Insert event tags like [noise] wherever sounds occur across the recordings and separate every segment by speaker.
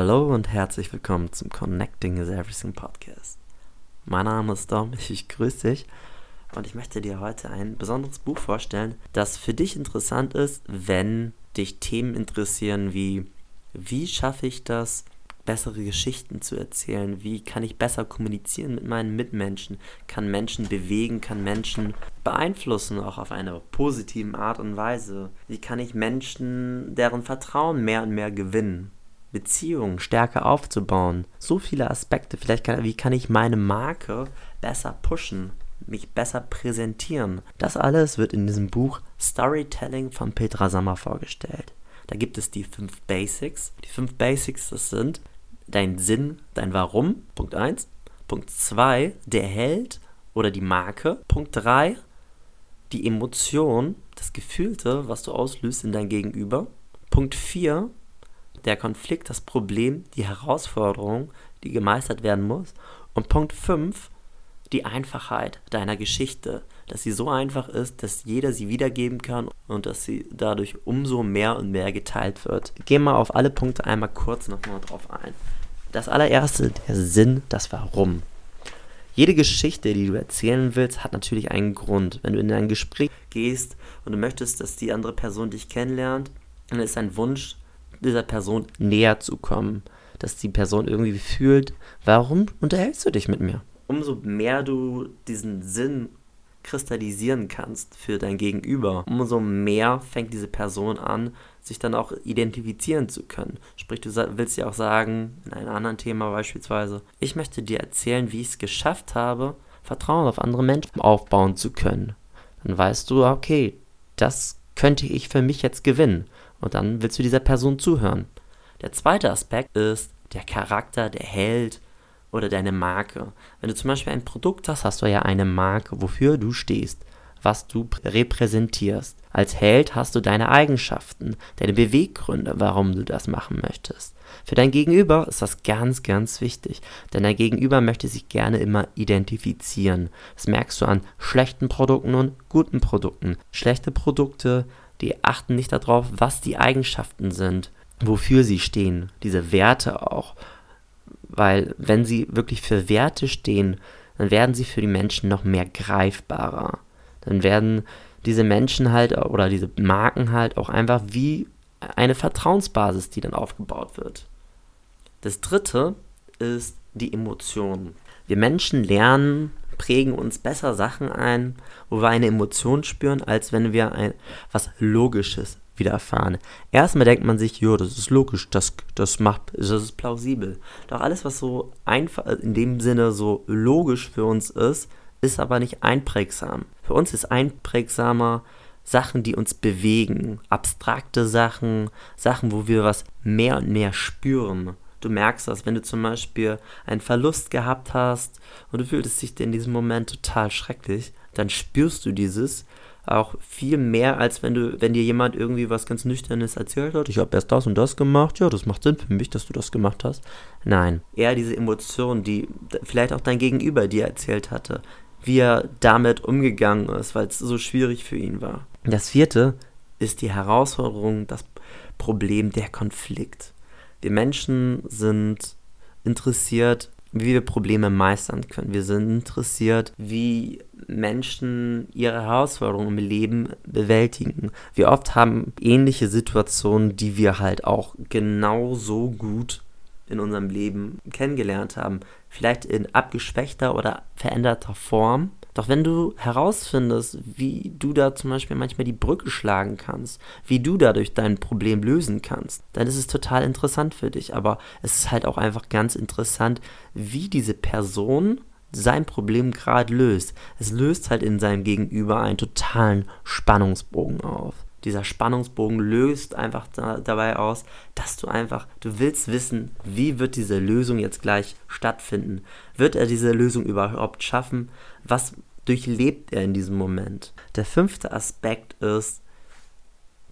Speaker 1: Hallo und herzlich willkommen zum Connecting is Everything Podcast. Mein Name ist Dom, [laughs] ich grüße dich und ich möchte dir heute ein besonderes Buch vorstellen, das für dich interessant ist, wenn dich Themen interessieren wie wie schaffe ich das, bessere Geschichten zu erzählen? Wie kann ich besser kommunizieren mit meinen Mitmenschen? Kann Menschen bewegen? Kann Menschen beeinflussen, auch auf eine positive Art und Weise? Wie kann ich Menschen deren Vertrauen mehr und mehr gewinnen? Beziehungen stärker aufzubauen. So viele Aspekte. Vielleicht kann, wie kann ich meine Marke besser pushen, mich besser präsentieren. Das alles wird in diesem Buch Storytelling von Petra Sammer vorgestellt. Da gibt es die fünf Basics. Die fünf Basics, das sind dein Sinn, dein Warum, Punkt 1. Punkt 2, der Held oder die Marke. Punkt 3, die Emotion, das Gefühlte, was du auslöst in dein Gegenüber. Punkt 4, der Konflikt, das Problem, die Herausforderung, die gemeistert werden muss. Und Punkt 5, die Einfachheit deiner Geschichte, dass sie so einfach ist, dass jeder sie wiedergeben kann und dass sie dadurch umso mehr und mehr geteilt wird. Gehen wir auf alle Punkte einmal kurz nochmal drauf ein. Das allererste, der Sinn, das Warum. Jede Geschichte, die du erzählen willst, hat natürlich einen Grund. Wenn du in ein Gespräch gehst und du möchtest, dass die andere Person dich kennenlernt, dann ist ein Wunsch, dieser Person näher zu kommen, dass die Person irgendwie fühlt, warum unterhältst du dich mit mir? Umso mehr du diesen Sinn kristallisieren kannst für dein Gegenüber, umso mehr fängt diese Person an, sich dann auch identifizieren zu können. Sprich, du willst ja auch sagen, in einem anderen Thema beispielsweise, ich möchte dir erzählen, wie ich es geschafft habe, Vertrauen auf andere Menschen aufbauen zu können. Dann weißt du, okay, das könnte ich für mich jetzt gewinnen. Und dann willst du dieser Person zuhören. Der zweite Aspekt ist der Charakter, der Held oder deine Marke. Wenn du zum Beispiel ein Produkt hast, hast du ja eine Marke, wofür du stehst, was du repräsentierst. Als Held hast du deine Eigenschaften, deine Beweggründe, warum du das machen möchtest. Für dein Gegenüber ist das ganz, ganz wichtig, denn dein Gegenüber möchte sich gerne immer identifizieren. Das merkst du an schlechten Produkten und guten Produkten. Schlechte Produkte die achten nicht darauf, was die Eigenschaften sind, wofür sie stehen, diese Werte auch. Weil wenn sie wirklich für Werte stehen, dann werden sie für die Menschen noch mehr greifbarer. Dann werden diese Menschen halt oder diese Marken halt auch einfach wie eine Vertrauensbasis, die dann aufgebaut wird. Das dritte ist die Emotion. Wir Menschen lernen prägen uns besser Sachen ein, wo wir eine Emotion spüren, als wenn wir ein, was Logisches wieder erfahren. Erstmal denkt man sich, jo, das ist logisch, das, das macht, das ist plausibel. Doch alles, was so einfach, in dem Sinne so logisch für uns ist, ist aber nicht einprägsam. Für uns ist einprägsamer Sachen, die uns bewegen, abstrakte Sachen, Sachen, wo wir was mehr und mehr spüren. Du merkst das, wenn du zum Beispiel einen Verlust gehabt hast und du fühltest dich in diesem Moment total schrecklich, dann spürst du dieses auch viel mehr, als wenn du, wenn dir jemand irgendwie was ganz Nüchternes erzählt hat. Ich habe erst das und das gemacht. Ja, das macht Sinn für mich, dass du das gemacht hast. Nein, eher diese Emotion, die vielleicht auch dein Gegenüber dir erzählt hatte, wie er damit umgegangen ist, weil es so schwierig für ihn war. Das vierte ist die Herausforderung, das Problem, der Konflikt. Wir Menschen sind interessiert, wie wir Probleme meistern können. Wir sind interessiert, wie Menschen ihre Herausforderungen im Leben bewältigen. Wir oft haben ähnliche Situationen, die wir halt auch genauso gut in unserem Leben kennengelernt haben. Vielleicht in abgeschwächter oder veränderter Form, doch wenn du herausfindest, wie du da zum Beispiel manchmal die Brücke schlagen kannst, wie du dadurch dein Problem lösen kannst, dann ist es total interessant für dich. Aber es ist halt auch einfach ganz interessant, wie diese Person sein Problem gerade löst. Es löst halt in seinem Gegenüber einen totalen Spannungsbogen auf. Dieser Spannungsbogen löst einfach da, dabei aus, dass du einfach, du willst wissen, wie wird diese Lösung jetzt gleich stattfinden? Wird er diese Lösung überhaupt schaffen? Was durchlebt er in diesem Moment. Der fünfte Aspekt ist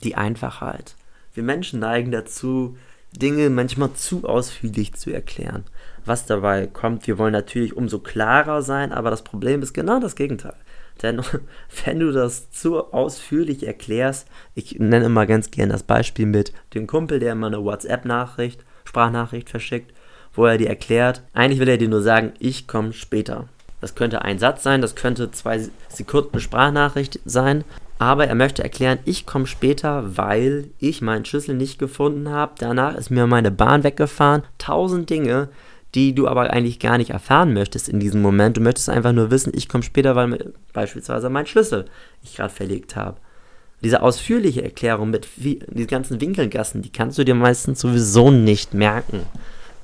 Speaker 1: die Einfachheit. Wir Menschen neigen dazu, Dinge manchmal zu ausführlich zu erklären. Was dabei kommt, wir wollen natürlich umso klarer sein, aber das Problem ist genau das Gegenteil. Denn [laughs] wenn du das zu ausführlich erklärst, ich nenne immer ganz gerne das Beispiel mit dem Kumpel, der immer eine WhatsApp-Nachricht Sprachnachricht verschickt, wo er dir erklärt, eigentlich will er dir nur sagen, ich komme später. Das könnte ein Satz sein, das könnte zwei Sekunden Sprachnachricht sein, aber er möchte erklären, ich komme später, weil ich meinen Schlüssel nicht gefunden habe. Danach ist mir meine Bahn weggefahren. Tausend Dinge, die du aber eigentlich gar nicht erfahren möchtest in diesem Moment. Du möchtest einfach nur wissen, ich komme später, weil beispielsweise mein Schlüssel ich gerade verlegt habe. Diese ausführliche Erklärung mit diesen ganzen Winkelgassen, die kannst du dir meistens sowieso nicht merken.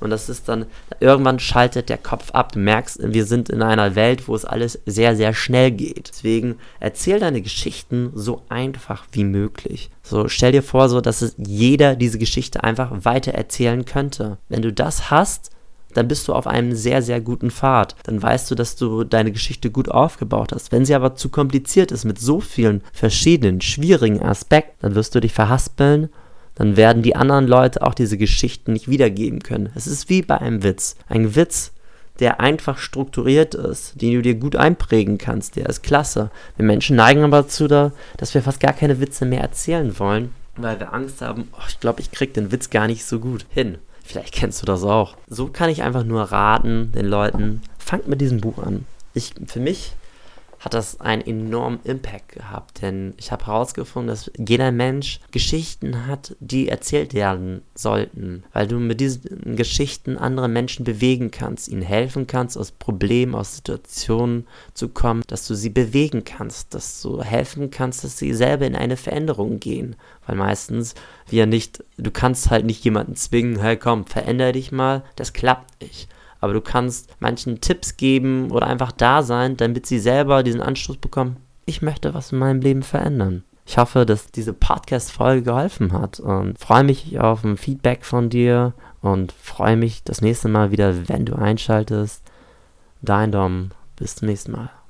Speaker 1: Und das ist dann, irgendwann schaltet der Kopf ab. Du merkst, wir sind in einer Welt, wo es alles sehr, sehr schnell geht. Deswegen erzähl deine Geschichten so einfach wie möglich. So, stell dir vor, so, dass es jeder diese Geschichte einfach weiter erzählen könnte. Wenn du das hast, dann bist du auf einem sehr, sehr guten Pfad. Dann weißt du, dass du deine Geschichte gut aufgebaut hast. Wenn sie aber zu kompliziert ist mit so vielen verschiedenen, schwierigen Aspekten, dann wirst du dich verhaspeln dann werden die anderen Leute auch diese Geschichten nicht wiedergeben können. Es ist wie bei einem Witz. Ein Witz, der einfach strukturiert ist, den du dir gut einprägen kannst, der ist klasse. Wir Menschen neigen aber dazu, dass wir fast gar keine Witze mehr erzählen wollen, weil wir Angst haben, oh, ich glaube, ich kriege den Witz gar nicht so gut hin. Vielleicht kennst du das auch. So kann ich einfach nur raten den Leuten, fangt mit diesem Buch an. Ich, für mich hat das einen enormen Impact gehabt, denn ich habe herausgefunden, dass jeder Mensch Geschichten hat, die erzählt werden sollten, weil du mit diesen Geschichten andere Menschen bewegen kannst, ihnen helfen kannst, aus Problemen, aus Situationen zu kommen, dass du sie bewegen kannst, dass du helfen kannst, dass sie selber in eine Veränderung gehen, weil meistens wir nicht, du kannst halt nicht jemanden zwingen, hey komm, verändere dich mal, das klappt nicht aber du kannst manchen Tipps geben oder einfach da sein, damit sie selber diesen Anstoß bekommen, ich möchte was in meinem Leben verändern. Ich hoffe, dass diese Podcast-Folge geholfen hat und freue mich auf ein Feedback von dir und freue mich das nächste Mal wieder, wenn du einschaltest. Dein Dom, bis zum nächsten Mal.